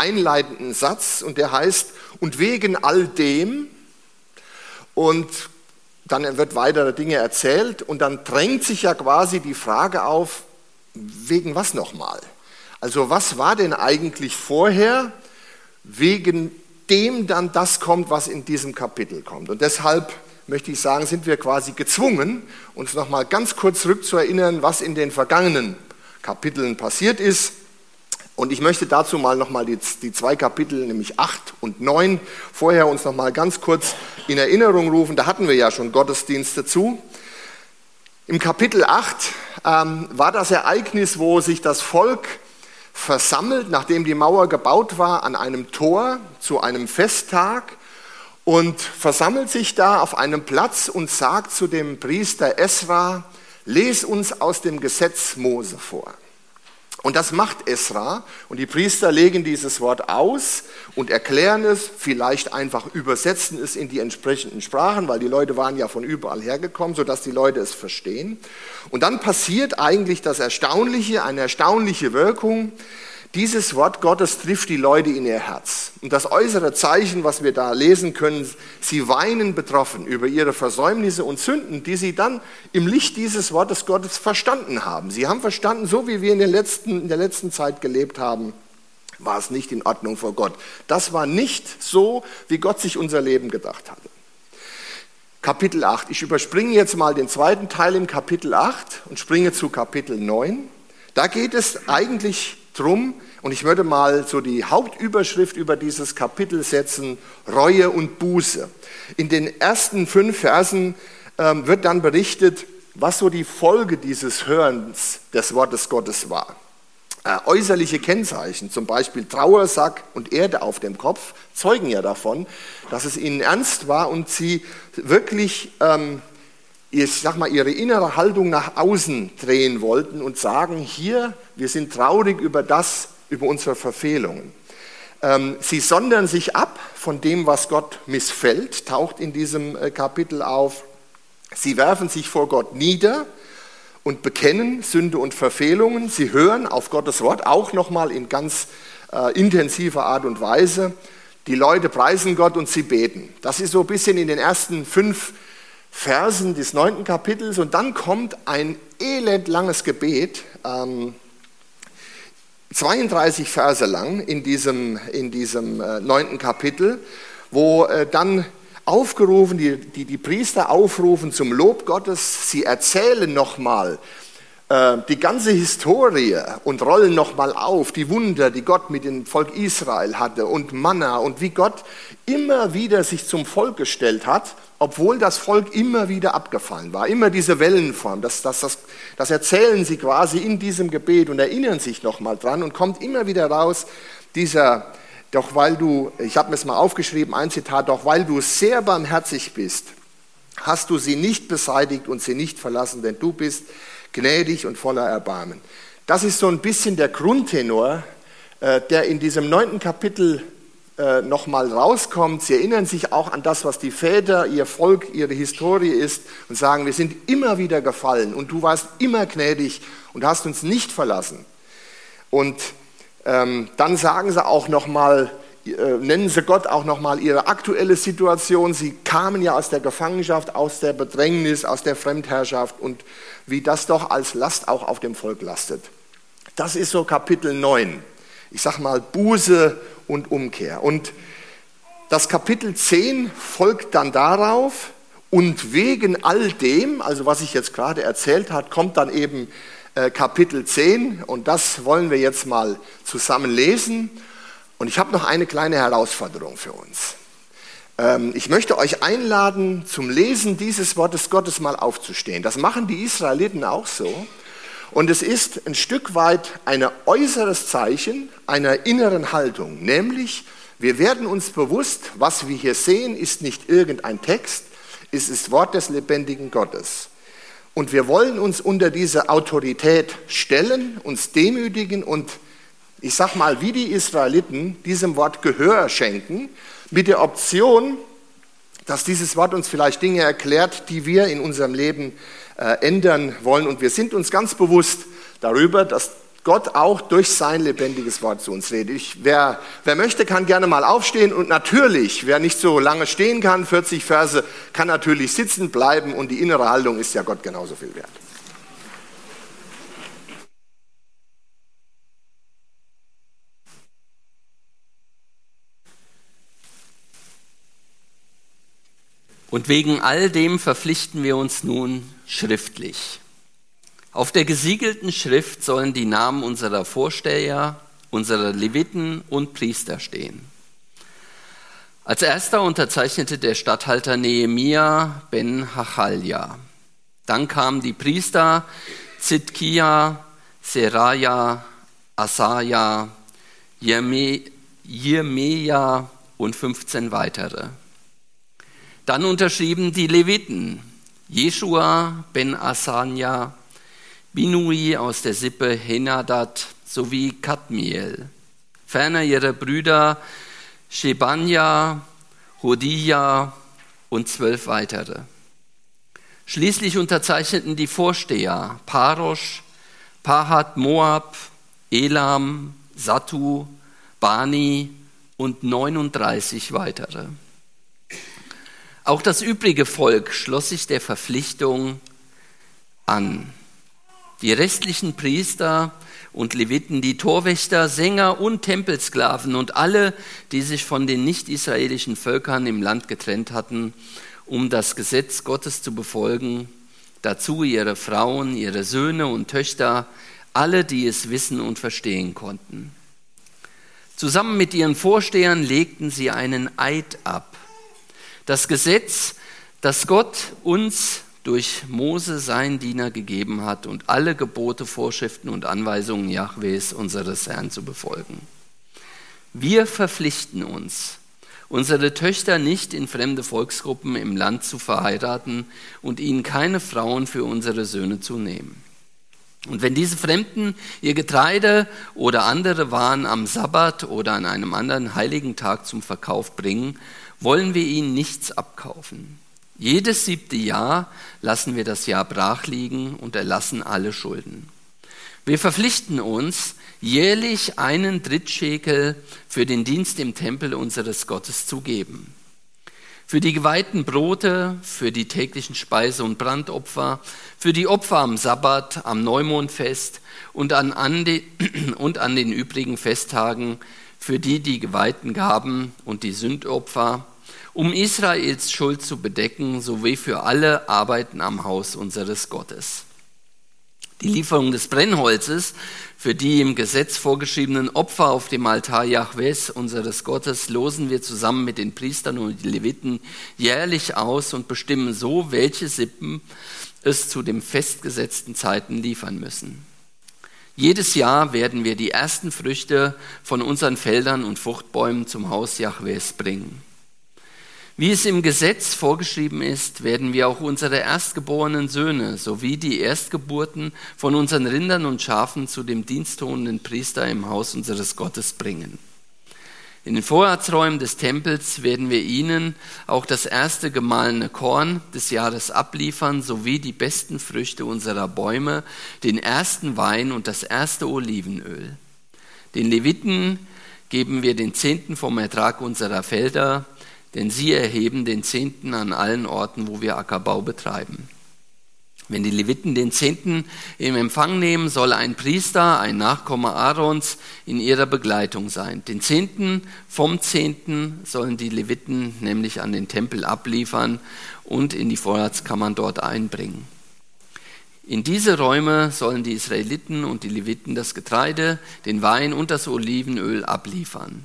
einleitenden Satz und der heißt, und wegen all dem, und dann wird weitere Dinge erzählt und dann drängt sich ja quasi die Frage auf, wegen was nochmal? Also was war denn eigentlich vorher, wegen dem dann das kommt, was in diesem Kapitel kommt? Und deshalb möchte ich sagen, sind wir quasi gezwungen, uns nochmal ganz kurz zurückzuerinnern, was in den vergangenen Kapiteln passiert ist. Und ich möchte dazu mal nochmal die, die zwei Kapitel, nämlich 8 und 9, vorher uns nochmal ganz kurz in Erinnerung rufen. Da hatten wir ja schon Gottesdienste zu. Im Kapitel 8 ähm, war das Ereignis, wo sich das Volk versammelt, nachdem die Mauer gebaut war, an einem Tor zu einem Festtag und versammelt sich da auf einem Platz und sagt zu dem Priester Esra, les uns aus dem Gesetz Mose vor. Und das macht Esra und die Priester legen dieses Wort aus und erklären es, vielleicht einfach übersetzen es in die entsprechenden Sprachen, weil die Leute waren ja von überall hergekommen, sodass die Leute es verstehen. Und dann passiert eigentlich das Erstaunliche, eine erstaunliche Wirkung. Dieses Wort Gottes trifft die Leute in ihr Herz. Und das äußere Zeichen, was wir da lesen können, sie weinen betroffen über ihre Versäumnisse und Sünden, die sie dann im Licht dieses Wortes Gottes verstanden haben. Sie haben verstanden, so wie wir in, den letzten, in der letzten Zeit gelebt haben, war es nicht in Ordnung vor Gott. Das war nicht so, wie Gott sich unser Leben gedacht hatte. Kapitel 8. Ich überspringe jetzt mal den zweiten Teil im Kapitel 8 und springe zu Kapitel 9. Da geht es eigentlich drum, und ich würde mal so die Hauptüberschrift über dieses Kapitel setzen, Reue und Buße. In den ersten fünf Versen ähm, wird dann berichtet, was so die Folge dieses Hörens des Wortes Gottes war. Äh, äußerliche Kennzeichen, zum Beispiel Trauersack und Erde auf dem Kopf, zeugen ja davon, dass es ihnen ernst war und sie wirklich ähm, ich sag mal, ihre innere Haltung nach außen drehen wollten und sagen, hier, wir sind traurig über das, über unsere Verfehlungen. Ähm, sie sondern sich ab von dem, was Gott missfällt, taucht in diesem äh, Kapitel auf. Sie werfen sich vor Gott nieder und bekennen Sünde und Verfehlungen. Sie hören auf Gottes Wort auch nochmal in ganz äh, intensiver Art und Weise. Die Leute preisen Gott und sie beten. Das ist so ein bisschen in den ersten fünf Versen des neunten Kapitels. Und dann kommt ein elendlanges Gebet, ähm, 32 Verse lang in diesem, in diesem äh, neunten Kapitel, wo äh, dann aufgerufen, die, die, die Priester aufrufen zum Lob Gottes, sie erzählen nochmal äh, die ganze Historie und rollen nochmal auf, die Wunder, die Gott mit dem Volk Israel hatte und Manna und wie Gott immer wieder sich zum Volk gestellt hat obwohl das Volk immer wieder abgefallen war, immer diese Wellenform, das, das, das, das erzählen sie quasi in diesem Gebet und erinnern sich nochmal dran und kommt immer wieder raus, dieser, doch weil du, ich habe mir es mal aufgeschrieben, ein Zitat, doch weil du sehr barmherzig bist, hast du sie nicht beseitigt und sie nicht verlassen, denn du bist gnädig und voller Erbarmen. Das ist so ein bisschen der Grundtenor, äh, der in diesem neunten Kapitel äh, nochmal rauskommt. Sie erinnern sich auch an das, was die Väter, ihr Volk, ihre Historie ist und sagen, wir sind immer wieder gefallen und du warst immer gnädig und hast uns nicht verlassen. Und ähm, dann sagen sie auch nochmal, äh, nennen sie Gott auch nochmal ihre aktuelle Situation. Sie kamen ja aus der Gefangenschaft, aus der Bedrängnis, aus der Fremdherrschaft und wie das doch als Last auch auf dem Volk lastet. Das ist so Kapitel 9. Ich sag mal Buße und Umkehr. Und das Kapitel 10 folgt dann darauf und wegen all dem, also was ich jetzt gerade erzählt habe, kommt dann eben äh, Kapitel 10 und das wollen wir jetzt mal zusammen lesen. Und ich habe noch eine kleine Herausforderung für uns. Ähm, ich möchte euch einladen, zum Lesen dieses Wortes Gottes mal aufzustehen. Das machen die Israeliten auch so. Und es ist ein Stück weit ein äußeres Zeichen einer inneren Haltung, nämlich wir werden uns bewusst, was wir hier sehen, ist nicht irgendein Text, es ist Wort des lebendigen Gottes. Und wir wollen uns unter diese Autorität stellen, uns demütigen und ich sag mal, wie die Israeliten diesem Wort Gehör schenken, mit der Option, dass dieses Wort uns vielleicht Dinge erklärt, die wir in unserem Leben ändern wollen. Und wir sind uns ganz bewusst darüber, dass Gott auch durch sein lebendiges Wort zu uns redet. Ich, wer, wer möchte, kann gerne mal aufstehen und natürlich, wer nicht so lange stehen kann, 40 Verse, kann natürlich sitzen bleiben und die innere Haltung ist ja Gott genauso viel wert. Und wegen all dem verpflichten wir uns nun schriftlich. Auf der gesiegelten Schrift sollen die Namen unserer Vorsteher, unserer Leviten und Priester stehen. Als erster unterzeichnete der Statthalter Nehemia ben Hachalja. Dann kamen die Priester Zitkia, Seraja, Asaja, Jeremia und 15 weitere. Dann unterschrieben die Leviten Jeschua ben Asania, Binui aus der Sippe Henadad sowie Kadmiel. Ferner ihre Brüder Shebanja, Hodia und zwölf weitere. Schließlich unterzeichneten die Vorsteher Parosh, Pahat Moab, Elam, Satu, Bani und 39 weitere. Auch das übrige Volk schloss sich der Verpflichtung an. Die restlichen Priester und Leviten, die Torwächter, Sänger und Tempelsklaven und alle, die sich von den nicht-israelischen Völkern im Land getrennt hatten, um das Gesetz Gottes zu befolgen, dazu ihre Frauen, ihre Söhne und Töchter, alle, die es wissen und verstehen konnten. Zusammen mit ihren Vorstehern legten sie einen Eid ab das Gesetz, das Gott uns durch Mose, sein Diener, gegeben hat und alle Gebote, Vorschriften und Anweisungen Jahwes, unseres Herrn, zu befolgen. Wir verpflichten uns, unsere Töchter nicht in fremde Volksgruppen im Land zu verheiraten und ihnen keine Frauen für unsere Söhne zu nehmen. Und wenn diese Fremden ihr Getreide oder andere Waren am Sabbat oder an einem anderen heiligen Tag zum Verkauf bringen, wollen wir ihnen nichts abkaufen. Jedes siebte Jahr lassen wir das Jahr brach liegen und erlassen alle Schulden. Wir verpflichten uns, jährlich einen Drittschekel für den Dienst im Tempel unseres Gottes zu geben. Für die geweihten Brote, für die täglichen Speise- und Brandopfer, für die Opfer am Sabbat, am Neumondfest und an, an die, und an den übrigen Festtagen, für die die geweihten Gaben und die Sündopfer, um Israels Schuld zu bedecken, sowie für alle Arbeiten am Haus unseres Gottes. Die Lieferung des Brennholzes für die im Gesetz vorgeschriebenen Opfer auf dem Altar Jahwes, unseres Gottes, losen wir zusammen mit den Priestern und den Leviten jährlich aus und bestimmen so, welche Sippen es zu den festgesetzten Zeiten liefern müssen. Jedes Jahr werden wir die ersten Früchte von unseren Feldern und Fruchtbäumen zum Haus Jahwes bringen. Wie es im Gesetz vorgeschrieben ist, werden wir auch unsere erstgeborenen Söhne sowie die Erstgeburten von unseren Rindern und Schafen zu dem diensttuenden Priester im Haus unseres Gottes bringen. In den Vorratsräumen des Tempels werden wir ihnen auch das erste gemahlene Korn des Jahres abliefern, sowie die besten Früchte unserer Bäume, den ersten Wein und das erste Olivenöl. Den Leviten geben wir den Zehnten vom Ertrag unserer Felder, denn sie erheben den Zehnten an allen Orten, wo wir Ackerbau betreiben. Wenn die Leviten den Zehnten im Empfang nehmen, soll ein Priester, ein Nachkomme Aarons, in ihrer Begleitung sein. Den Zehnten vom Zehnten sollen die Leviten nämlich an den Tempel abliefern und in die Vorratskammern dort einbringen. In diese Räume sollen die Israeliten und die Leviten das Getreide, den Wein und das Olivenöl abliefern.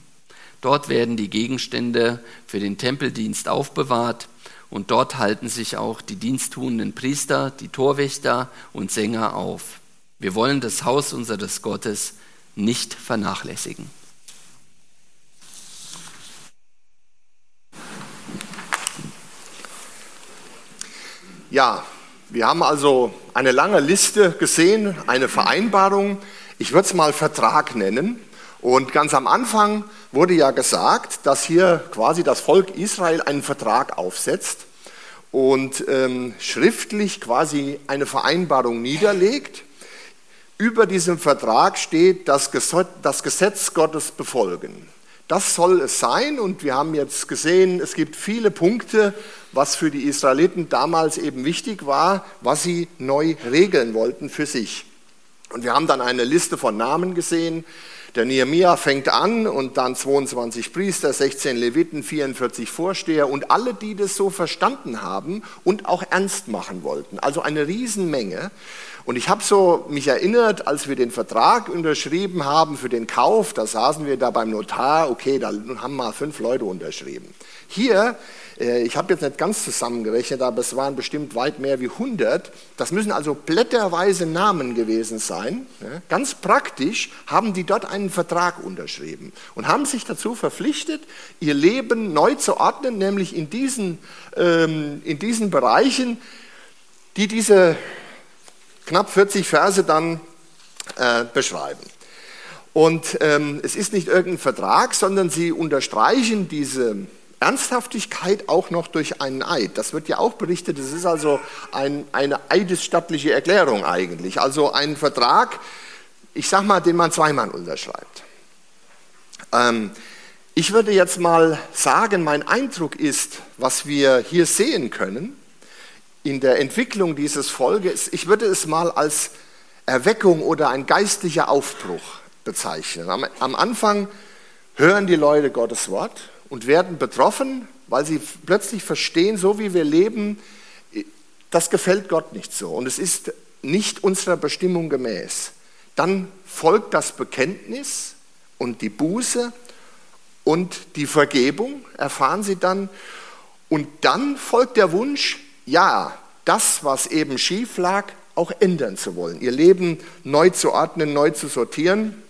Dort werden die Gegenstände für den Tempeldienst aufbewahrt und dort halten sich auch die diensttuenden Priester, die Torwächter und Sänger auf. Wir wollen das Haus unseres Gottes nicht vernachlässigen. Ja, wir haben also eine lange Liste gesehen, eine Vereinbarung. Ich würde es mal Vertrag nennen. Und ganz am Anfang wurde ja gesagt, dass hier quasi das Volk Israel einen Vertrag aufsetzt und ähm, schriftlich quasi eine Vereinbarung niederlegt. über diesem Vertrag steht, das Gesetz Gottes befolgen. Das soll es sein und wir haben jetzt gesehen, es gibt viele Punkte, was für die Israeliten damals eben wichtig war, was sie neu regeln wollten für sich. Und wir haben dann eine Liste von Namen gesehen. Der Nehemia fängt an und dann 22 Priester, 16 Leviten, 44 Vorsteher und alle, die das so verstanden haben und auch ernst machen wollten. Also eine Riesenmenge. Und ich habe so mich erinnert, als wir den Vertrag unterschrieben haben für den Kauf, da saßen wir da beim Notar, okay, da haben mal fünf Leute unterschrieben. Hier, äh, ich habe jetzt nicht ganz zusammengerechnet, aber es waren bestimmt weit mehr wie 100. Das müssen also blätterweise Namen gewesen sein. Ganz praktisch haben die dort einen Vertrag unterschrieben und haben sich dazu verpflichtet, ihr Leben neu zu ordnen, nämlich in diesen, ähm, in diesen Bereichen, die diese knapp 40 Verse dann äh, beschreiben. Und ähm, es ist nicht irgendein Vertrag, sondern sie unterstreichen diese Ernsthaftigkeit auch noch durch einen Eid. Das wird ja auch berichtet, es ist also ein, eine eidesstattliche Erklärung eigentlich. Also ein Vertrag, ich sag mal, den man zweimal unterschreibt. Ähm, ich würde jetzt mal sagen, mein Eindruck ist, was wir hier sehen können, in der Entwicklung dieses Volkes, ich würde es mal als Erweckung oder ein geistlicher Aufbruch bezeichnen. Am, am Anfang hören die Leute Gottes Wort und werden betroffen, weil sie plötzlich verstehen, so wie wir leben, das gefällt Gott nicht so und es ist nicht unserer Bestimmung gemäß. Dann folgt das Bekenntnis und die Buße und die Vergebung, erfahren sie dann. Und dann folgt der Wunsch, ja, das, was eben schief lag, auch ändern zu wollen, ihr Leben neu zu ordnen, neu zu sortieren.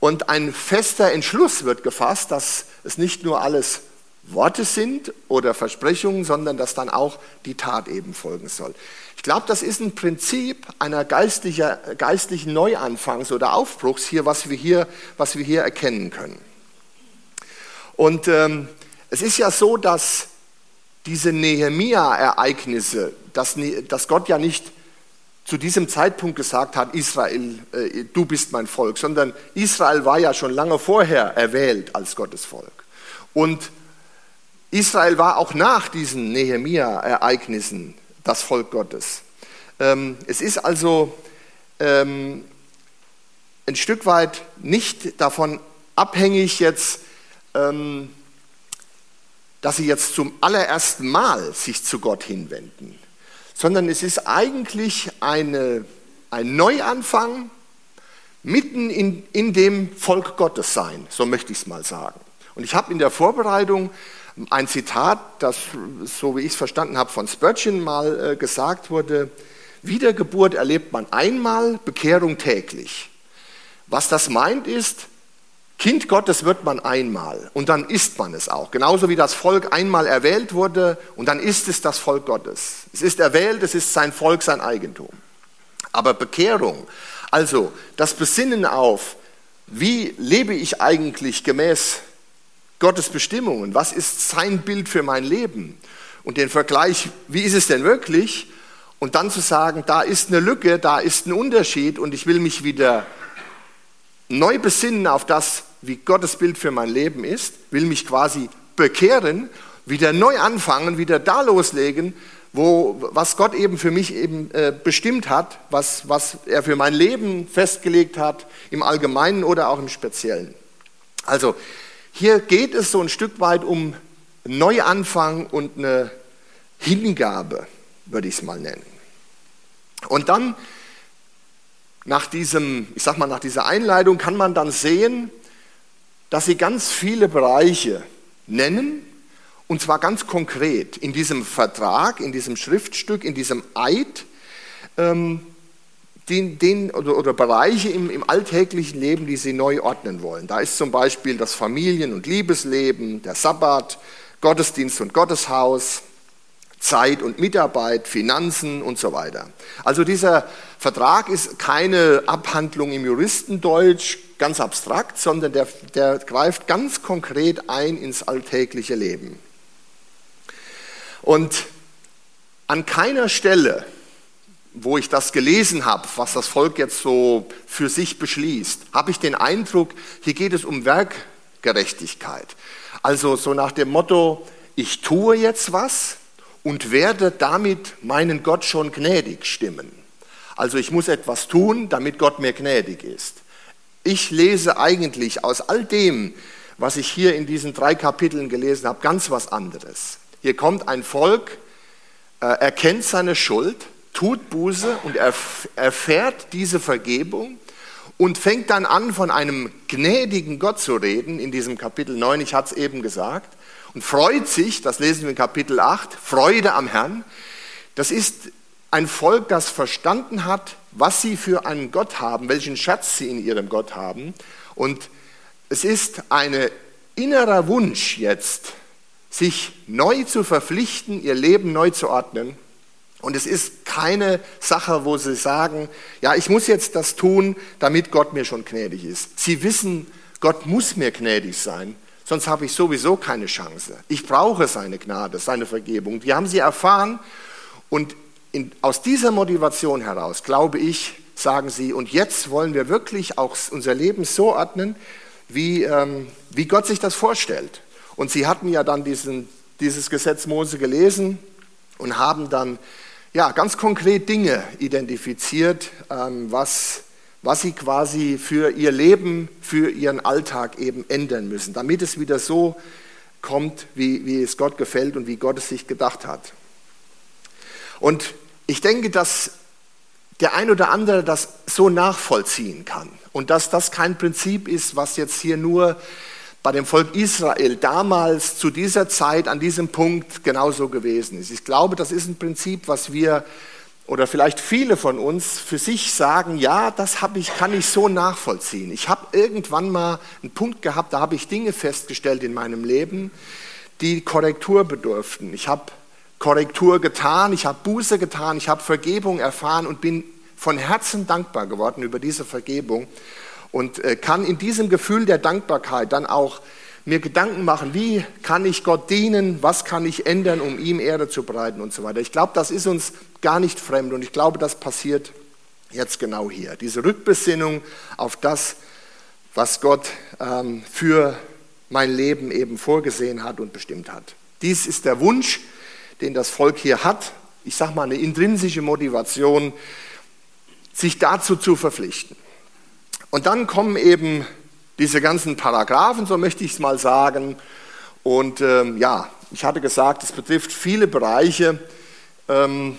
Und ein fester Entschluss wird gefasst, dass es nicht nur alles Worte sind oder Versprechungen, sondern dass dann auch die Tat eben folgen soll. Ich glaube, das ist ein Prinzip einer geistlichen Neuanfangs- oder Aufbruchs hier, was wir hier, was wir hier erkennen können. Und ähm, es ist ja so, dass diese Nehemia-Ereignisse, dass, dass Gott ja nicht zu diesem Zeitpunkt gesagt hat, Israel, äh, du bist mein Volk, sondern Israel war ja schon lange vorher erwählt als Gottes Volk. Und Israel war auch nach diesen Nehemia-Ereignissen das Volk Gottes. Ähm, es ist also ähm, ein Stück weit nicht davon abhängig jetzt, ähm, dass sie jetzt zum allerersten Mal sich zu Gott hinwenden, sondern es ist eigentlich eine, ein Neuanfang mitten in, in dem Volk Gottes sein, so möchte ich es mal sagen. Und ich habe in der Vorbereitung ein Zitat, das, so wie ich es verstanden habe, von Spurgeon mal äh, gesagt wurde, Wiedergeburt erlebt man einmal, Bekehrung täglich. Was das meint ist, Kind Gottes wird man einmal und dann ist man es auch. Genauso wie das Volk einmal erwählt wurde und dann ist es das Volk Gottes. Es ist erwählt, es ist sein Volk, sein Eigentum. Aber Bekehrung, also das Besinnen auf, wie lebe ich eigentlich gemäß Gottes Bestimmungen? Was ist sein Bild für mein Leben? Und den Vergleich, wie ist es denn wirklich? Und dann zu sagen, da ist eine Lücke, da ist ein Unterschied und ich will mich wieder neu besinnen auf das, wie Gottes Bild für mein Leben ist, will mich quasi bekehren, wieder neu anfangen, wieder da loslegen, wo, was Gott eben für mich eben äh, bestimmt hat, was, was er für mein Leben festgelegt hat, im Allgemeinen oder auch im Speziellen. Also hier geht es so ein Stück weit um Neuanfang und eine Hingabe, würde ich es mal nennen. Und dann nach diesem, ich sag mal, nach dieser Einleitung kann man dann sehen, dass sie ganz viele Bereiche nennen, und zwar ganz konkret in diesem Vertrag, in diesem Schriftstück, in diesem Eid, ähm, den, den, oder, oder, Bereiche im, im alltäglichen Leben, die sie neu ordnen wollen. Da ist zum Beispiel das Familien- und Liebesleben, der Sabbat, Gottesdienst und Gotteshaus, Zeit und Mitarbeit, Finanzen und so weiter. Also dieser Vertrag ist keine Abhandlung im Juristendeutsch, ganz abstrakt, sondern der, der greift ganz konkret ein ins alltägliche Leben. Und an keiner Stelle wo ich das gelesen habe, was das Volk jetzt so für sich beschließt, habe ich den Eindruck, hier geht es um Werkgerechtigkeit. Also so nach dem Motto, ich tue jetzt was und werde damit meinen Gott schon gnädig stimmen. Also ich muss etwas tun, damit Gott mir gnädig ist. Ich lese eigentlich aus all dem, was ich hier in diesen drei Kapiteln gelesen habe, ganz was anderes. Hier kommt ein Volk, äh, erkennt seine Schuld, tut Buße und erfährt diese Vergebung und fängt dann an, von einem gnädigen Gott zu reden, in diesem Kapitel 9, ich hatte es eben gesagt, und freut sich, das lesen wir in Kapitel 8, Freude am Herrn. Das ist ein Volk, das verstanden hat, was sie für einen Gott haben, welchen Schatz sie in ihrem Gott haben. Und es ist ein innerer Wunsch jetzt, sich neu zu verpflichten, ihr Leben neu zu ordnen und es ist keine Sache, wo sie sagen, ja, ich muss jetzt das tun, damit Gott mir schon gnädig ist. Sie wissen, Gott muss mir gnädig sein, sonst habe ich sowieso keine Chance. Ich brauche seine Gnade, seine Vergebung. Die haben sie erfahren und in, aus dieser Motivation heraus, glaube ich, sagen sie, und jetzt wollen wir wirklich auch unser Leben so ordnen, wie, ähm, wie Gott sich das vorstellt. Und sie hatten ja dann diesen, dieses Gesetz Mose gelesen und haben dann ja, ganz konkret Dinge identifiziert, ähm, was, was sie quasi für ihr Leben, für ihren Alltag eben ändern müssen, damit es wieder so kommt, wie, wie es Gott gefällt und wie Gott es sich gedacht hat. Und ich denke, dass der ein oder andere das so nachvollziehen kann und dass das kein Prinzip ist, was jetzt hier nur bei dem Volk Israel damals zu dieser Zeit an diesem Punkt genauso gewesen ist. Ich glaube, das ist ein Prinzip, was wir oder vielleicht viele von uns für sich sagen, ja, das habe ich, kann ich so nachvollziehen. Ich habe irgendwann mal einen Punkt gehabt, da habe ich Dinge festgestellt in meinem Leben, die Korrektur bedurften. Ich habe Korrektur getan, ich habe Buße getan, ich habe Vergebung erfahren und bin von Herzen dankbar geworden über diese Vergebung und äh, kann in diesem Gefühl der Dankbarkeit dann auch mir Gedanken machen, wie kann ich Gott dienen, was kann ich ändern, um ihm Ehre zu bereiten und so weiter. Ich glaube, das ist uns gar nicht fremd und ich glaube, das passiert jetzt genau hier. Diese Rückbesinnung auf das, was Gott ähm, für mein Leben eben vorgesehen hat und bestimmt hat. Dies ist der Wunsch, den das Volk hier hat. Ich sage mal eine intrinsische Motivation, sich dazu zu verpflichten. Und dann kommen eben diese ganzen Paragraphen, so möchte ich es mal sagen. Und ähm, ja, ich hatte gesagt, es betrifft viele Bereiche, ähm,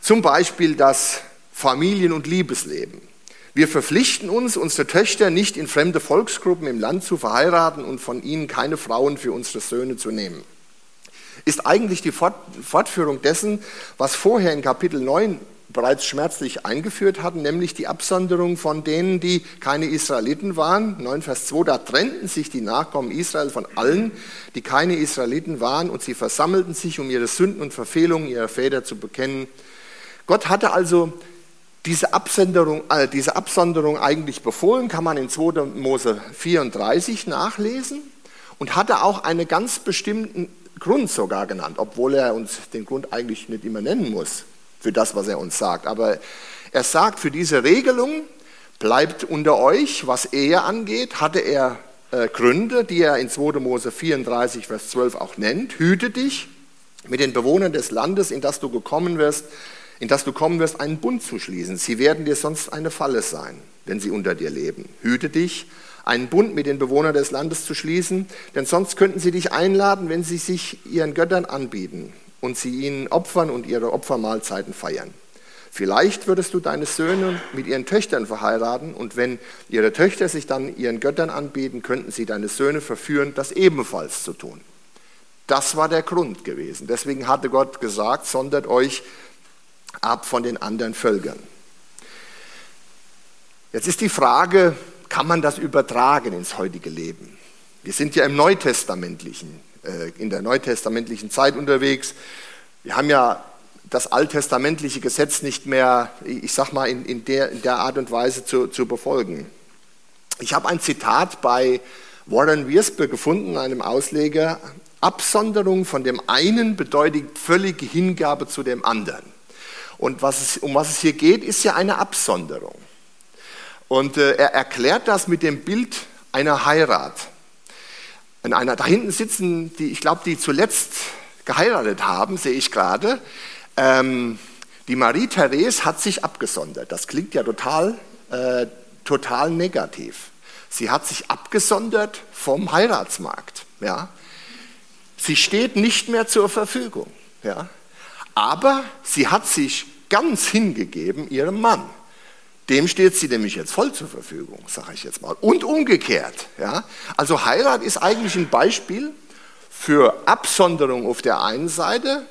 zum Beispiel das Familien- und Liebesleben. Wir verpflichten uns, unsere Töchter nicht in fremde Volksgruppen im Land zu verheiraten und von ihnen keine Frauen für unsere Söhne zu nehmen. Ist eigentlich die Fortführung dessen, was vorher in Kapitel 9 bereits schmerzlich eingeführt hatten, nämlich die Absonderung von denen, die keine Israeliten waren. 9 Vers 2, da trennten sich die Nachkommen Israel von allen, die keine Israeliten waren, und sie versammelten sich, um ihre Sünden und Verfehlungen ihrer Väter zu bekennen. Gott hatte also diese, Absonderung, äh, diese Absonderung eigentlich befohlen, kann man in 2. Mose 34 nachlesen, und hatte auch einen ganz bestimmten Grund sogar genannt, obwohl er uns den Grund eigentlich nicht immer nennen muss für das, was er uns sagt. Aber er sagt, für diese Regelung bleibt unter euch, was Ehe angeht, hatte er äh, Gründe, die er in 2. Mose 34, Vers 12 auch nennt. Hüte dich mit den Bewohnern des Landes, in das du gekommen wirst, in das du kommen wirst, einen Bund zu schließen. Sie werden dir sonst eine Falle sein, wenn sie unter dir leben. Hüte dich, einen Bund mit den Bewohnern des Landes zu schließen, denn sonst könnten sie dich einladen, wenn sie sich ihren Göttern anbieten und sie ihnen opfern und ihre Opfermahlzeiten feiern. Vielleicht würdest du deine Söhne mit ihren Töchtern verheiraten und wenn ihre Töchter sich dann ihren Göttern anbieten, könnten sie deine Söhne verführen, das ebenfalls zu tun. Das war der Grund gewesen. Deswegen hatte Gott gesagt, sondert euch ab von den anderen Völkern. Jetzt ist die Frage, kann man das übertragen ins heutige Leben? Wir sind ja im Neutestamentlichen. Äh, in der neutestamentlichen Zeit unterwegs. Wir haben ja das alttestamentliche Gesetz nicht mehr, ich sag mal, in, in, der, in der, Art und Weise zu, zu befolgen. Ich habe ein Zitat bei Warren Wiersbe gefunden, einem Ausleger. Absonderung von dem einen bedeutet völlige Hingabe zu dem anderen. Und was es, um was es hier geht, ist ja eine Absonderung. Und äh, er erklärt das mit dem Bild einer Heirat. In einer, da hinten sitzen die, ich glaube, die zuletzt geheiratet haben, sehe ich gerade. Ähm, die Marie-Therese hat sich abgesondert. Das klingt ja total, äh, total negativ. Sie hat sich abgesondert vom Heiratsmarkt. Ja. Sie steht nicht mehr zur Verfügung. Ja. Aber sie hat sich ganz hingegeben ihrem Mann. Dem steht sie nämlich jetzt voll zur Verfügung, sage ich jetzt mal. Und umgekehrt. Ja. Also Heirat ist eigentlich ein Beispiel für Absonderung auf der einen Seite.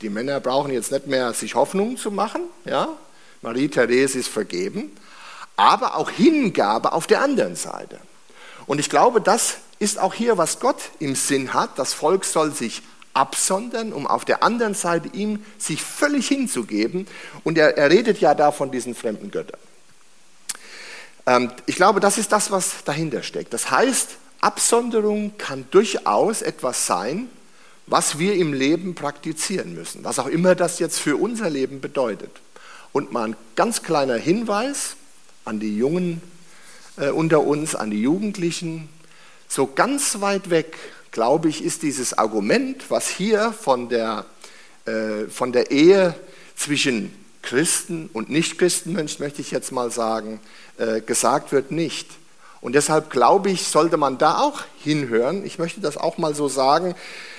Die Männer brauchen jetzt nicht mehr sich Hoffnungen zu machen. Ja. Marie-Therese ist vergeben. Aber auch Hingabe auf der anderen Seite. Und ich glaube, das ist auch hier, was Gott im Sinn hat. Das Volk soll sich absondern, um auf der anderen Seite ihm sich völlig hinzugeben. Und er, er redet ja da von diesen fremden Göttern. Ähm, ich glaube, das ist das, was dahinter steckt. Das heißt, Absonderung kann durchaus etwas sein, was wir im Leben praktizieren müssen, was auch immer das jetzt für unser Leben bedeutet. Und mal ein ganz kleiner Hinweis an die Jungen äh, unter uns, an die Jugendlichen. So ganz weit weg, glaube ich, ist dieses Argument, was hier von der, äh, von der Ehe zwischen Christen und Nichtchristen, möchte ich jetzt mal sagen, äh, gesagt wird, nicht. Und deshalb glaube ich, sollte man da auch hinhören. Ich möchte das auch mal so sagen,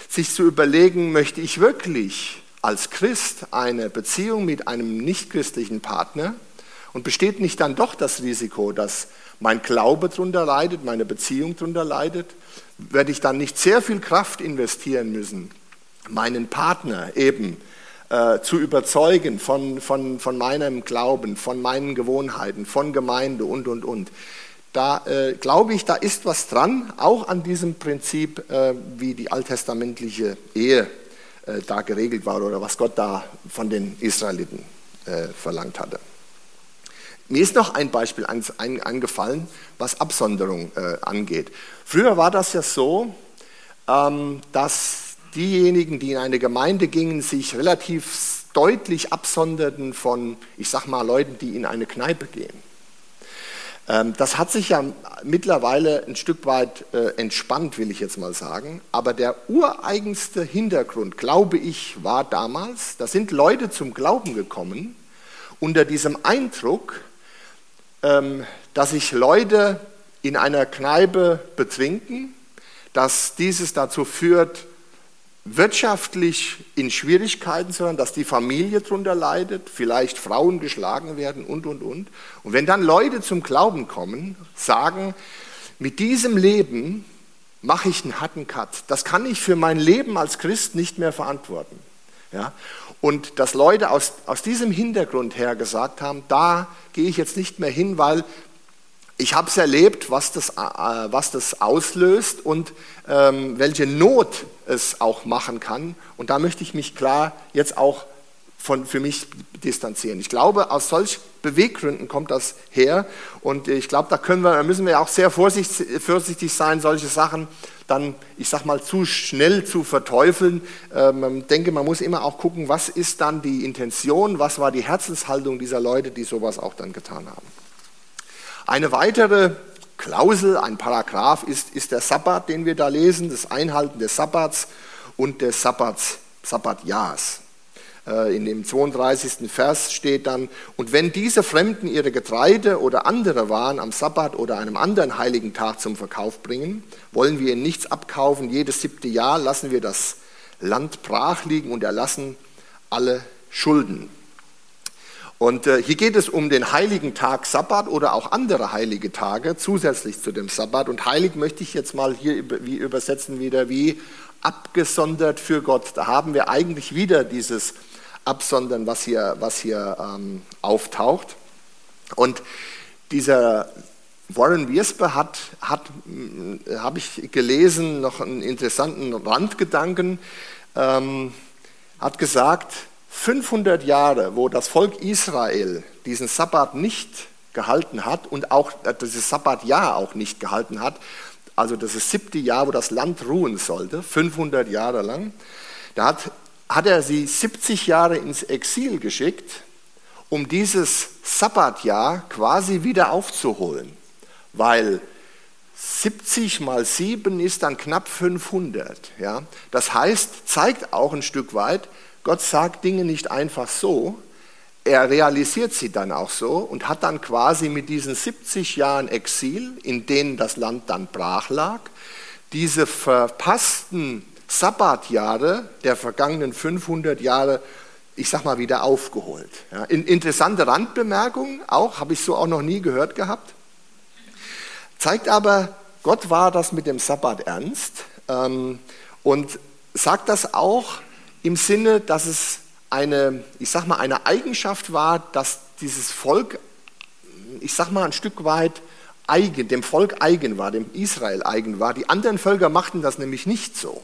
sich zu überlegen, möchte ich wirklich als Christ eine Beziehung mit einem nichtchristlichen Partner und besteht nicht dann doch das Risiko, dass mein Glaube darunter leidet, meine Beziehung darunter leidet? Werde ich dann nicht sehr viel Kraft investieren müssen, meinen Partner eben äh, zu überzeugen von, von, von meinem Glauben, von meinen Gewohnheiten, von Gemeinde und, und, und? Da äh, glaube ich, da ist was dran, auch an diesem Prinzip, äh, wie die alttestamentliche Ehe äh, da geregelt war oder was Gott da von den Israeliten äh, verlangt hatte. Mir ist noch ein Beispiel eingefallen, was Absonderung äh, angeht. Früher war das ja so, ähm, dass diejenigen, die in eine Gemeinde gingen, sich relativ deutlich absonderten von, ich sag mal, Leuten, die in eine Kneipe gehen. Ähm, das hat sich ja mittlerweile ein Stück weit äh, entspannt, will ich jetzt mal sagen. Aber der ureigenste Hintergrund, glaube ich, war damals, da sind Leute zum Glauben gekommen unter diesem Eindruck, ähm, dass sich Leute in einer Kneipe betrinken, dass dieses dazu führt, wirtschaftlich in Schwierigkeiten sein, dass die Familie darunter leidet, vielleicht Frauen geschlagen werden und, und, und. Und wenn dann Leute zum Glauben kommen, sagen, mit diesem Leben mache ich einen harten Cut. Das kann ich für mein Leben als Christ nicht mehr verantworten. Ja? Und dass Leute aus, aus diesem Hintergrund her gesagt haben, da gehe ich jetzt nicht mehr hin, weil ich habe es erlebt, was das, äh, was das auslöst und ähm, welche Not es auch machen kann. Und da möchte ich mich klar jetzt auch von, für mich distanzieren. Ich glaube, aus solch Beweggründen kommt das her. Und ich glaube, da, können wir, müssen wir auch sehr vorsichtig, vorsichtig sein, solche Sachen dann, ich sag mal, zu schnell zu verteufeln. Ähm, ich denke, man muss immer auch gucken, was ist dann die Intention, was war die Herzenshaltung dieser Leute, die sowas auch dann getan haben. Eine weitere Klausel, ein Paragraph ist, ist der Sabbat, den wir da lesen, das Einhalten des Sabbats und des Sabbats, Sabbatjahrs. Äh, in dem 32. Vers steht dann, und wenn diese Fremden ihre Getreide oder andere Waren am Sabbat oder einem anderen heiligen Tag zum Verkauf bringen, wollen wir ihnen nichts abkaufen. Jedes siebte Jahr lassen wir das Land brach liegen und erlassen alle Schulden. Und äh, hier geht es um den heiligen Tag Sabbat oder auch andere heilige Tage zusätzlich zu dem Sabbat. Und heilig möchte ich jetzt mal hier wie übersetzen wieder wie abgesondert für Gott. Da haben wir eigentlich wieder dieses absondern, was hier, was hier ähm, auftaucht. Und dieser Warren Wiersbe hat, hat äh, habe ich gelesen, noch einen interessanten Randgedanken, ähm, hat gesagt, 500 Jahre, wo das Volk Israel diesen Sabbat nicht gehalten hat und auch äh, dieses Sabbatjahr auch nicht gehalten hat, also das siebte Jahr, wo das Land ruhen sollte, 500 Jahre lang, da hat hat er sie 70 Jahre ins Exil geschickt, um dieses Sabbatjahr quasi wieder aufzuholen, weil 70 mal 7 ist dann knapp 500. Ja? Das heißt, zeigt auch ein Stück weit, Gott sagt Dinge nicht einfach so, er realisiert sie dann auch so und hat dann quasi mit diesen 70 Jahren Exil, in denen das Land dann brach lag, diese verpassten Sabbatjahre der vergangenen 500 Jahre, ich sag mal, wieder aufgeholt. Ja, interessante Randbemerkung, auch habe ich so auch noch nie gehört gehabt. Zeigt aber, Gott war das mit dem Sabbat ernst ähm, und sagt das auch im Sinne, dass es eine, ich sag mal, eine Eigenschaft war, dass dieses Volk, ich sag mal, ein Stück weit eigen, dem Volk eigen war, dem Israel eigen war. Die anderen Völker machten das nämlich nicht so.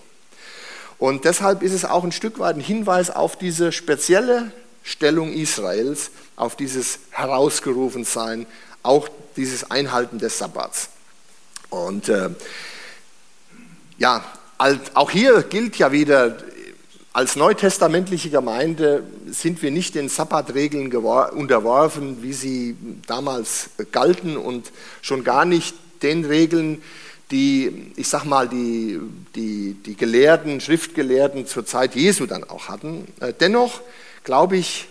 Und deshalb ist es auch ein Stück weit ein Hinweis auf diese spezielle Stellung Israels, auf dieses Herausgerufensein, auch dieses Einhalten des Sabbats. Und äh, ja, auch hier gilt ja wieder, als neutestamentliche Gemeinde sind wir nicht den Sabbatregeln unterworfen, wie sie damals galten und schon gar nicht den Regeln, die, ich sag mal, die, die, die Gelehrten, Schriftgelehrten zur Zeit Jesu dann auch hatten. Äh, dennoch, glaube ich,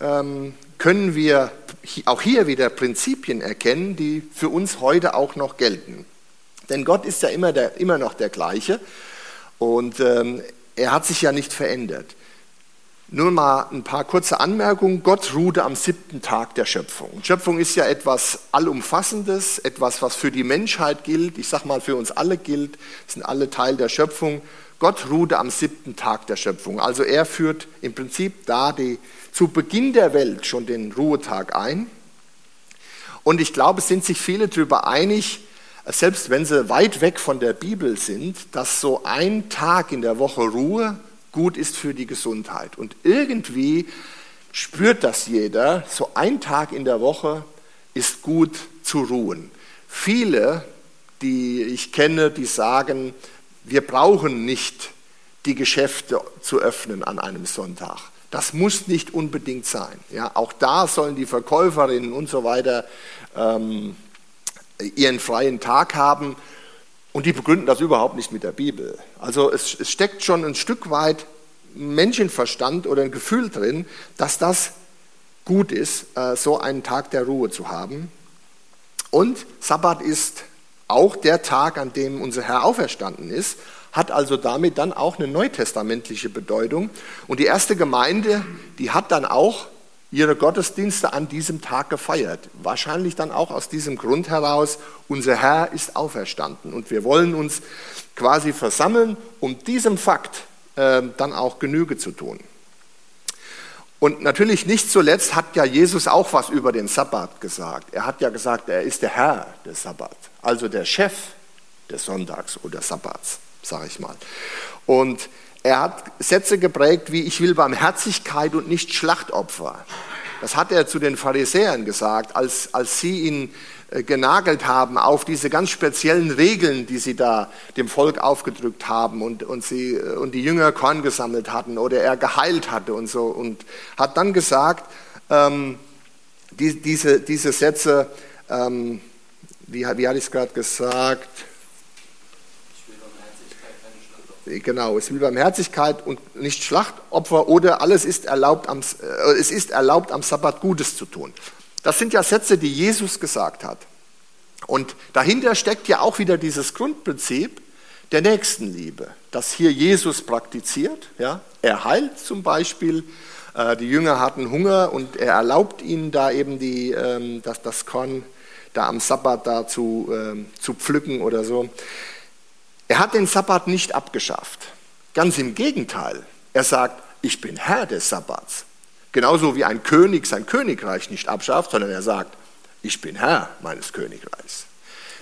ähm, können wir auch hier wieder Prinzipien erkennen, die für uns heute auch noch gelten. Denn Gott ist ja immer, der, immer noch der gleiche und ähm, er hat sich ja nicht verändert. Nur mal ein paar kurze Anmerkungen. Gott ruhte am siebten Tag der Schöpfung. Schöpfung ist ja etwas Allumfassendes, etwas, was für die Menschheit gilt, ich sage mal für uns alle gilt, sind alle Teil der Schöpfung. Gott ruhte am siebten Tag der Schöpfung. Also er führt im Prinzip da die, zu Beginn der Welt schon den Ruhetag ein. Und ich glaube, es sind sich viele darüber einig, selbst wenn sie weit weg von der Bibel sind, dass so ein Tag in der Woche Ruhe gut ist für die Gesundheit. Und irgendwie spürt das jeder, so ein Tag in der Woche ist gut zu ruhen. Viele, die ich kenne, die sagen, wir brauchen nicht die Geschäfte zu öffnen an einem Sonntag. Das muss nicht unbedingt sein. Ja, auch da sollen die Verkäuferinnen und so weiter ähm, ihren freien Tag haben. Und die begründen das überhaupt nicht mit der Bibel. Also es, es steckt schon ein Stück weit Menschenverstand oder ein Gefühl drin, dass das gut ist, äh, so einen Tag der Ruhe zu haben. Und Sabbat ist auch der Tag, an dem unser Herr auferstanden ist, hat also damit dann auch eine neutestamentliche Bedeutung. Und die erste Gemeinde, die hat dann auch ihre Gottesdienste an diesem Tag gefeiert. Wahrscheinlich dann auch aus diesem Grund heraus, unser Herr ist auferstanden. Und wir wollen uns quasi versammeln, um diesem Fakt äh, dann auch Genüge zu tun. Und natürlich nicht zuletzt hat ja Jesus auch was über den Sabbat gesagt. Er hat ja gesagt, er ist der Herr des Sabbat, also der Chef des Sonntags oder Sabbats, sage ich mal. Und er hat Sätze geprägt wie, ich will Barmherzigkeit und nicht Schlachtopfer. Das hat er zu den Pharisäern gesagt, als, als sie ihn äh, genagelt haben auf diese ganz speziellen Regeln, die sie da dem Volk aufgedrückt haben und, und, sie, äh, und die Jünger Korn gesammelt hatten oder er geheilt hatte und so. Und hat dann gesagt, ähm, die, diese, diese Sätze, ähm, wie, wie hatte ich es gerade gesagt? Genau, es will Barmherzigkeit und nicht Schlachtopfer oder alles ist erlaubt am, äh, es ist erlaubt am Sabbat Gutes zu tun. Das sind ja Sätze, die Jesus gesagt hat. Und dahinter steckt ja auch wieder dieses Grundprinzip der Nächstenliebe, das hier Jesus praktiziert. Ja? Er heilt zum Beispiel, äh, die Jünger hatten Hunger und er erlaubt ihnen da eben die, ähm, das, das Korn da am Sabbat da zu, ähm, zu pflücken oder so. Er hat den Sabbat nicht abgeschafft. Ganz im Gegenteil. Er sagt, ich bin Herr des Sabbats. Genauso wie ein König sein Königreich nicht abschafft, sondern er sagt, ich bin Herr meines Königreichs.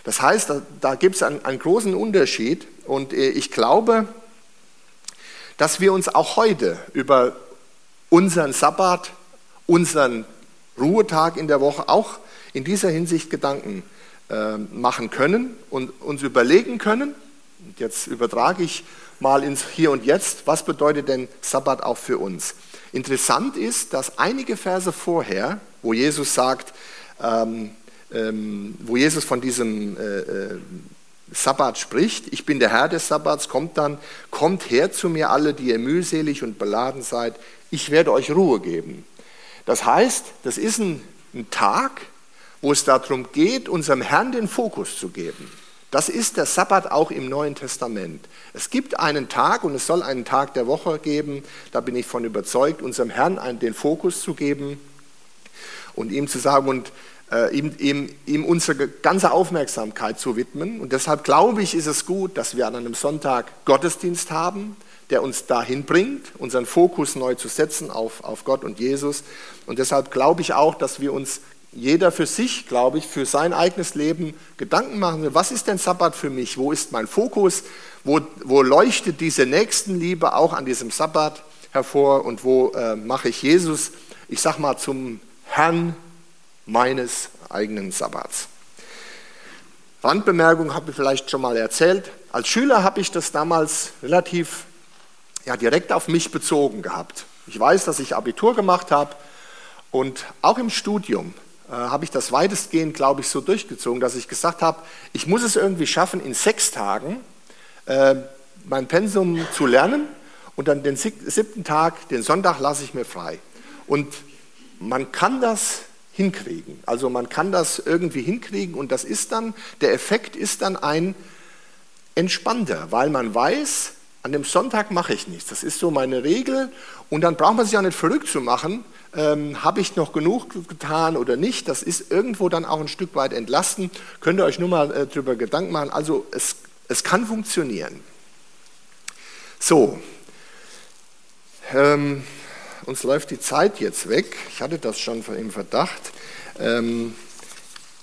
Das heißt, da, da gibt es einen, einen großen Unterschied und äh, ich glaube, dass wir uns auch heute über unseren Sabbat, unseren Ruhetag in der Woche auch in dieser Hinsicht Gedanken äh, machen können und uns überlegen können, Jetzt übertrage ich mal ins Hier und Jetzt, was bedeutet denn Sabbat auch für uns? Interessant ist, dass einige Verse vorher, wo Jesus sagt, ähm, ähm, wo Jesus von diesem äh, äh, Sabbat spricht, ich bin der Herr des Sabbats, kommt dann, kommt her zu mir alle, die ihr mühselig und beladen seid, ich werde euch Ruhe geben. Das heißt, das ist ein, ein Tag, wo es darum geht, unserem Herrn den Fokus zu geben. Das ist der Sabbat auch im Neuen Testament. Es gibt einen Tag und es soll einen Tag der Woche geben, da bin ich von überzeugt, unserem Herrn den Fokus zu geben und ihm zu sagen und äh, ihm, ihm, ihm unsere ganze Aufmerksamkeit zu widmen. Und deshalb glaube ich, ist es gut, dass wir an einem Sonntag Gottesdienst haben, der uns dahin bringt, unseren Fokus neu zu setzen auf, auf Gott und Jesus. Und deshalb glaube ich auch, dass wir uns jeder für sich, glaube ich, für sein eigenes Leben Gedanken machen. Was ist denn Sabbat für mich? Wo ist mein Fokus? Wo, wo leuchtet diese Nächstenliebe auch an diesem Sabbat hervor? Und wo äh, mache ich Jesus, ich sag mal, zum Herrn meines eigenen Sabbats? Randbemerkung habe ich vielleicht schon mal erzählt. Als Schüler habe ich das damals relativ ja, direkt auf mich bezogen gehabt. Ich weiß, dass ich Abitur gemacht habe und auch im Studium äh, habe ich das weitestgehend, glaube ich, so durchgezogen, dass ich gesagt habe, ich muss es irgendwie schaffen, in sechs Tagen äh, mein Pensum zu lernen und dann den siebten Tag, den Sonntag, lasse ich mir frei. Und man kann das hinkriegen. Also man kann das irgendwie hinkriegen und das ist dann, der Effekt ist dann ein entspannter, weil man weiß, an dem Sonntag mache ich nichts. Das ist so meine Regel und dann braucht man sich auch nicht verrückt zu machen, ähm, habe ich noch genug getan oder nicht. Das ist irgendwo dann auch ein Stück weit entlasten. Könnt ihr euch nur mal äh, darüber Gedanken machen. Also es, es kann funktionieren. So, ähm, uns läuft die Zeit jetzt weg. Ich hatte das schon im Verdacht. Ähm,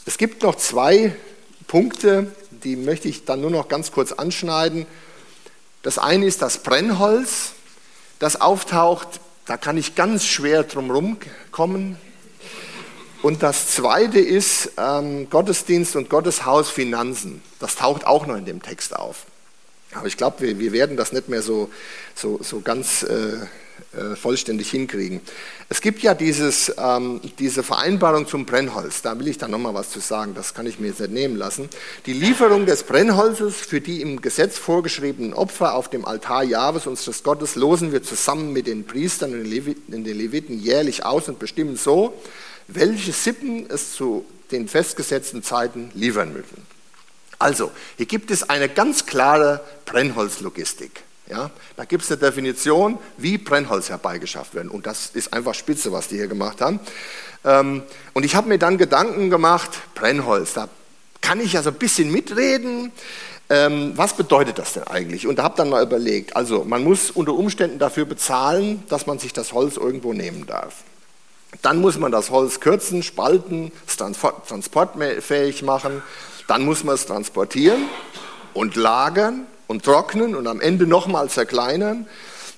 es gibt noch zwei Punkte, die möchte ich dann nur noch ganz kurz anschneiden. Das eine ist das Brennholz, das auftaucht da kann ich ganz schwer drum kommen. Und das Zweite ist ähm, Gottesdienst und Gotteshaus Finanzen. Das taucht auch noch in dem Text auf. Aber ich glaube, wir, wir, werden das nicht mehr so, so, so ganz äh, äh, vollständig hinkriegen. Es gibt ja dieses, ähm, diese Vereinbarung zum Brennholz, da will ich dann nochmal was zu sagen, das kann ich mir jetzt nicht nehmen lassen. Die Lieferung des Brennholzes für die im Gesetz vorgeschriebenen Opfer auf dem Altar Jahres unseres Gottes losen wir zusammen mit den Priestern und den Leviten jährlich aus und bestimmen so, welche Sippen es zu den festgesetzten Zeiten liefern müssen. Also, hier gibt es eine ganz klare Brennholzlogistik. Ja, da gibt es eine Definition, wie Brennholz herbeigeschafft werden. Und das ist einfach spitze, was die hier gemacht haben. Ähm, und ich habe mir dann Gedanken gemacht, Brennholz, da kann ich ja so ein bisschen mitreden. Ähm, was bedeutet das denn eigentlich? Und da habe dann mal überlegt, also man muss unter Umständen dafür bezahlen, dass man sich das Holz irgendwo nehmen darf. Dann muss man das Holz kürzen, spalten, transportfähig machen. Dann muss man es transportieren und lagern und trocknen und am Ende nochmal zerkleinern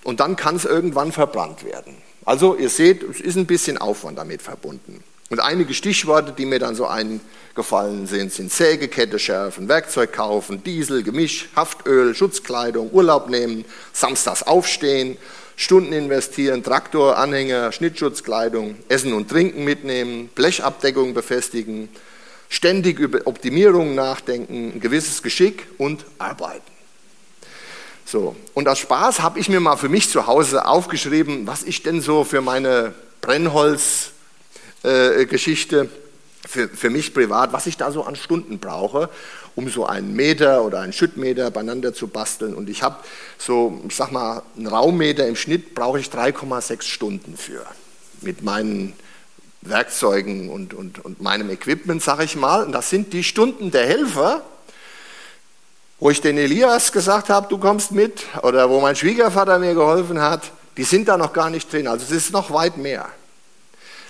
und dann kann es irgendwann verbrannt werden. Also ihr seht, es ist ein bisschen Aufwand damit verbunden. Und einige Stichworte, die mir dann so eingefallen sind, sind Sägekette schärfen, Werkzeug kaufen, Diesel, Gemisch, Haftöl, Schutzkleidung, Urlaub nehmen, samstags aufstehen, Stunden investieren, Traktor, Anhänger, Schnittschutzkleidung, Essen und Trinken mitnehmen, Blechabdeckung befestigen, ständig über Optimierung nachdenken, ein gewisses Geschick und arbeiten. So, und aus Spaß habe ich mir mal für mich zu Hause aufgeschrieben, was ich denn so für meine Brennholz-Geschichte, äh, für, für mich privat, was ich da so an Stunden brauche, um so einen Meter oder einen Schüttmeter beieinander zu basteln. Und ich habe so, ich sag mal, einen Raummeter im Schnitt brauche ich 3,6 Stunden für. Mit meinen Werkzeugen und, und, und meinem Equipment, sage ich mal. Und das sind die Stunden der Helfer, wo ich den Elias gesagt habe, du kommst mit, oder wo mein Schwiegervater mir geholfen hat, die sind da noch gar nicht drin. Also es ist noch weit mehr.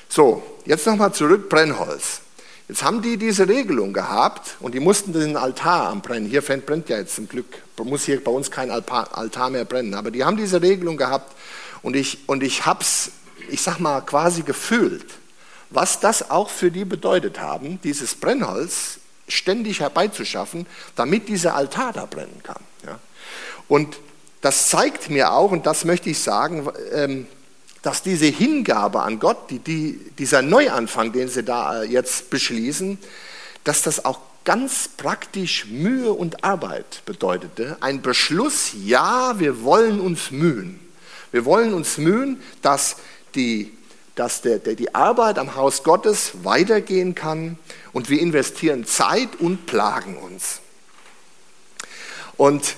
So, jetzt nochmal zurück, Brennholz. Jetzt haben die diese Regelung gehabt und die mussten den Altar am Brennen. Hier brennt ja jetzt zum Glück, muss hier bei uns kein Altar mehr brennen, aber die haben diese Regelung gehabt und ich, und ich habe es, ich sag mal, quasi gefühlt, was das auch für die bedeutet haben, dieses Brennholz ständig herbeizuschaffen, damit dieser Altar da brennen kann. Ja. Und das zeigt mir auch, und das möchte ich sagen, ähm, dass diese Hingabe an Gott, die, die, dieser Neuanfang, den Sie da äh, jetzt beschließen, dass das auch ganz praktisch Mühe und Arbeit bedeutete. Ein Beschluss, ja, wir wollen uns mühen. Wir wollen uns mühen, dass die, dass der, der, die Arbeit am Haus Gottes weitergehen kann und wir investieren Zeit und plagen uns. Und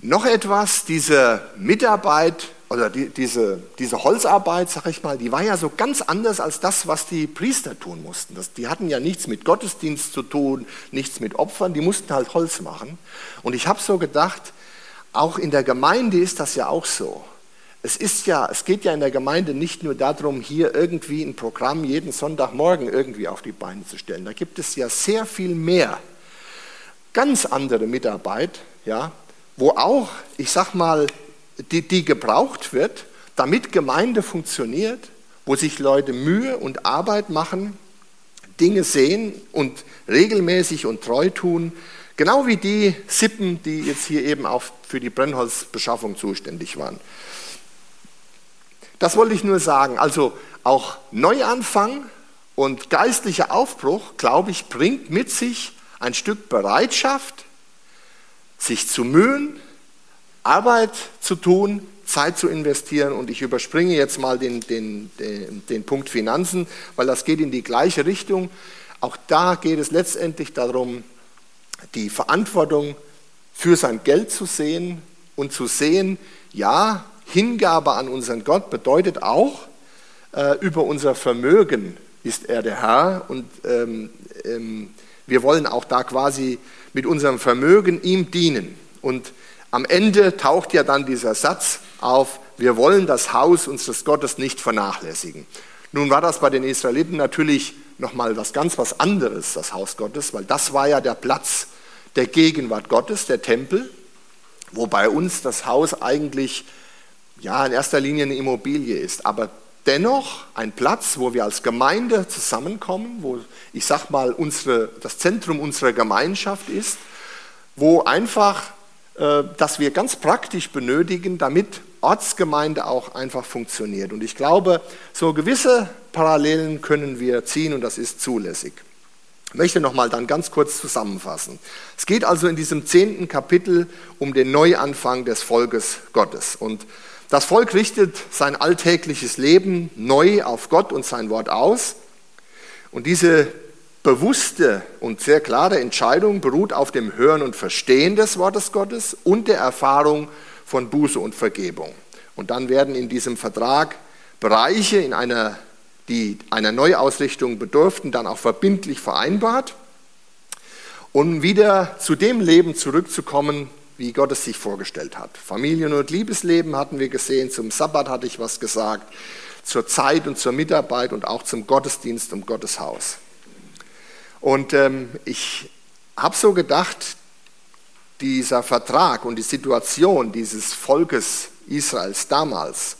noch etwas, diese Mitarbeit oder die, diese, diese Holzarbeit, sag ich mal, die war ja so ganz anders als das, was die Priester tun mussten. Das, die hatten ja nichts mit Gottesdienst zu tun, nichts mit Opfern, die mussten halt Holz machen. Und ich habe so gedacht, auch in der Gemeinde ist das ja auch so. Es ist ja, es geht ja in der Gemeinde nicht nur darum, hier irgendwie ein Programm jeden Sonntagmorgen irgendwie auf die Beine zu stellen. Da gibt es ja sehr viel mehr, ganz andere Mitarbeit, ja, wo auch, ich sag mal, die, die gebraucht wird, damit Gemeinde funktioniert, wo sich Leute Mühe und Arbeit machen, Dinge sehen und regelmäßig und treu tun, genau wie die Sippen, die jetzt hier eben auch für die Brennholzbeschaffung zuständig waren. Das wollte ich nur sagen. Also auch Neuanfang und geistlicher Aufbruch, glaube ich, bringt mit sich ein Stück Bereitschaft, sich zu mühen, Arbeit zu tun, Zeit zu investieren. Und ich überspringe jetzt mal den, den, den, den Punkt Finanzen, weil das geht in die gleiche Richtung. Auch da geht es letztendlich darum, die Verantwortung für sein Geld zu sehen und zu sehen, ja, Hingabe an unseren Gott bedeutet auch, äh, über unser Vermögen ist er der Herr und ähm, ähm, wir wollen auch da quasi mit unserem Vermögen ihm dienen. Und am Ende taucht ja dann dieser Satz auf, wir wollen das Haus unseres Gottes nicht vernachlässigen. Nun war das bei den Israeliten natürlich nochmal was ganz was anderes, das Haus Gottes, weil das war ja der Platz der Gegenwart Gottes, der Tempel, wo bei uns das Haus eigentlich ja in erster Linie eine Immobilie ist, aber dennoch ein Platz, wo wir als Gemeinde zusammenkommen, wo ich sag mal unsere, das Zentrum unserer Gemeinschaft ist, wo einfach äh, das wir ganz praktisch benötigen, damit Ortsgemeinde auch einfach funktioniert. Und ich glaube, so gewisse Parallelen können wir ziehen und das ist zulässig. Ich möchte nochmal dann ganz kurz zusammenfassen. Es geht also in diesem zehnten Kapitel um den Neuanfang des Volkes Gottes. Und das Volk richtet sein alltägliches Leben neu auf Gott und sein Wort aus. Und diese bewusste und sehr klare Entscheidung beruht auf dem Hören und Verstehen des Wortes Gottes und der Erfahrung von Buße und Vergebung. Und dann werden in diesem Vertrag Bereiche, in einer, die einer Neuausrichtung bedurften, dann auch verbindlich vereinbart, um wieder zu dem Leben zurückzukommen, wie Gott es sich vorgestellt hat. Familien- und Liebesleben hatten wir gesehen, zum Sabbat hatte ich was gesagt, zur Zeit und zur Mitarbeit und auch zum Gottesdienst und Gotteshaus. Und ähm, ich habe so gedacht, dieser Vertrag und die Situation dieses Volkes Israels damals,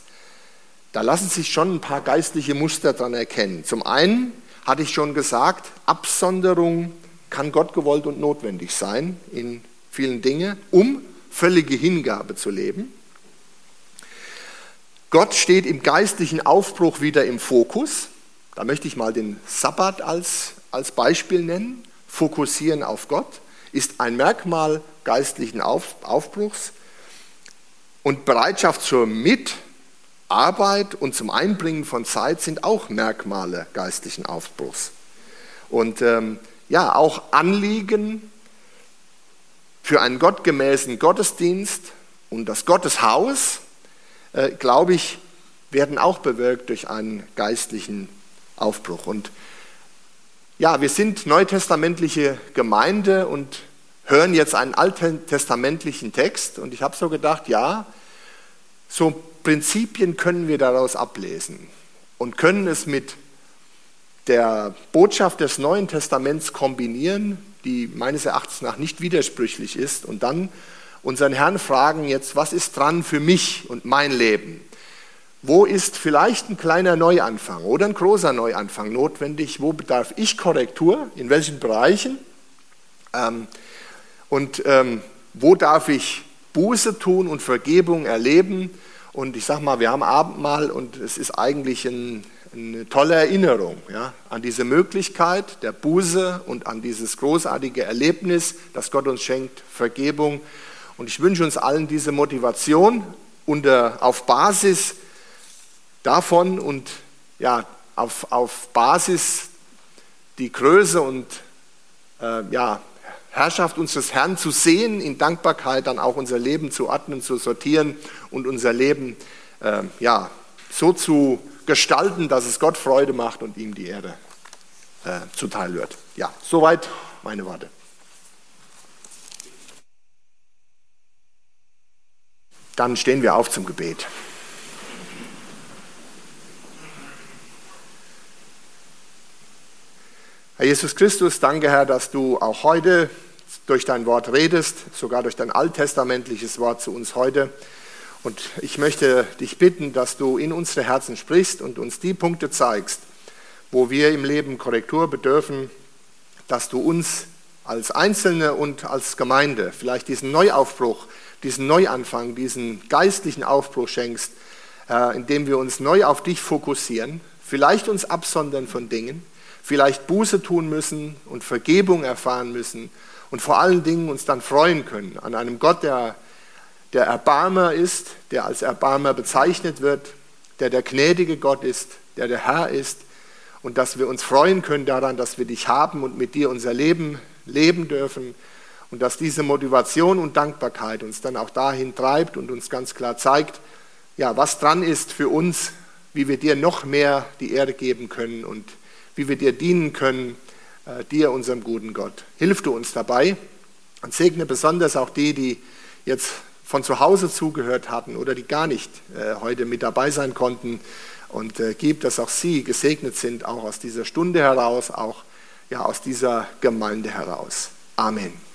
da lassen sich schon ein paar geistliche Muster dran erkennen. Zum einen hatte ich schon gesagt, Absonderung kann Gott gewollt und notwendig sein in vielen Dingen, um völlige Hingabe zu leben. Gott steht im geistlichen Aufbruch wieder im Fokus. Da möchte ich mal den Sabbat als als Beispiel nennen. Fokussieren auf Gott ist ein Merkmal geistlichen Aufbruchs und Bereitschaft zur Mitarbeit und zum Einbringen von Zeit sind auch Merkmale geistlichen Aufbruchs. Und ähm, ja, auch Anliegen für einen gottgemäßen Gottesdienst und das Gotteshaus, äh, glaube ich, werden auch bewirkt durch einen geistlichen Aufbruch. Und ja, wir sind neutestamentliche Gemeinde und hören jetzt einen alttestamentlichen Text und ich habe so gedacht, ja, so Prinzipien können wir daraus ablesen und können es mit der Botschaft des Neuen Testaments kombinieren, die meines Erachtens nach nicht widersprüchlich ist und dann unseren Herrn fragen jetzt, was ist dran für mich und mein Leben? Wo ist vielleicht ein kleiner Neuanfang oder ein großer Neuanfang notwendig? Wo bedarf ich Korrektur? In welchen Bereichen? Ähm, und ähm, wo darf ich Buße tun und Vergebung erleben? Und ich sage mal, wir haben Abendmahl und es ist eigentlich ein, eine tolle Erinnerung ja, an diese Möglichkeit der Buße und an dieses großartige Erlebnis, das Gott uns schenkt, Vergebung. Und ich wünsche uns allen diese Motivation unter, auf Basis davon und ja, auf, auf Basis die Größe und äh, ja, Herrschaft unseres Herrn zu sehen, in Dankbarkeit dann auch unser Leben zu ordnen, zu sortieren und unser Leben äh, ja, so zu gestalten, dass es Gott Freude macht und ihm die Erde äh, zuteil wird. Ja, soweit meine Worte. Dann stehen wir auf zum Gebet. Herr Jesus Christus, danke Herr, dass du auch heute durch dein Wort redest, sogar durch dein alttestamentliches Wort zu uns heute. Und ich möchte dich bitten, dass du in unsere Herzen sprichst und uns die Punkte zeigst, wo wir im Leben Korrektur bedürfen, dass du uns als Einzelne und als Gemeinde vielleicht diesen Neuaufbruch, diesen Neuanfang, diesen geistlichen Aufbruch schenkst, äh, indem wir uns neu auf dich fokussieren, vielleicht uns absondern von Dingen, vielleicht Buße tun müssen und Vergebung erfahren müssen und vor allen Dingen uns dann freuen können an einem Gott, der der Erbarmer ist, der als Erbarmer bezeichnet wird, der der gnädige Gott ist, der der Herr ist und dass wir uns freuen können daran, dass wir dich haben und mit dir unser Leben leben dürfen und dass diese Motivation und Dankbarkeit uns dann auch dahin treibt und uns ganz klar zeigt, ja, was dran ist für uns, wie wir dir noch mehr die Erde geben können und wie wir dir dienen können, äh, dir, unserem guten Gott. Hilf du uns dabei und segne besonders auch die, die jetzt von zu Hause zugehört hatten oder die gar nicht äh, heute mit dabei sein konnten. Und äh, gib, dass auch sie gesegnet sind, auch aus dieser Stunde heraus, auch ja, aus dieser Gemeinde heraus. Amen.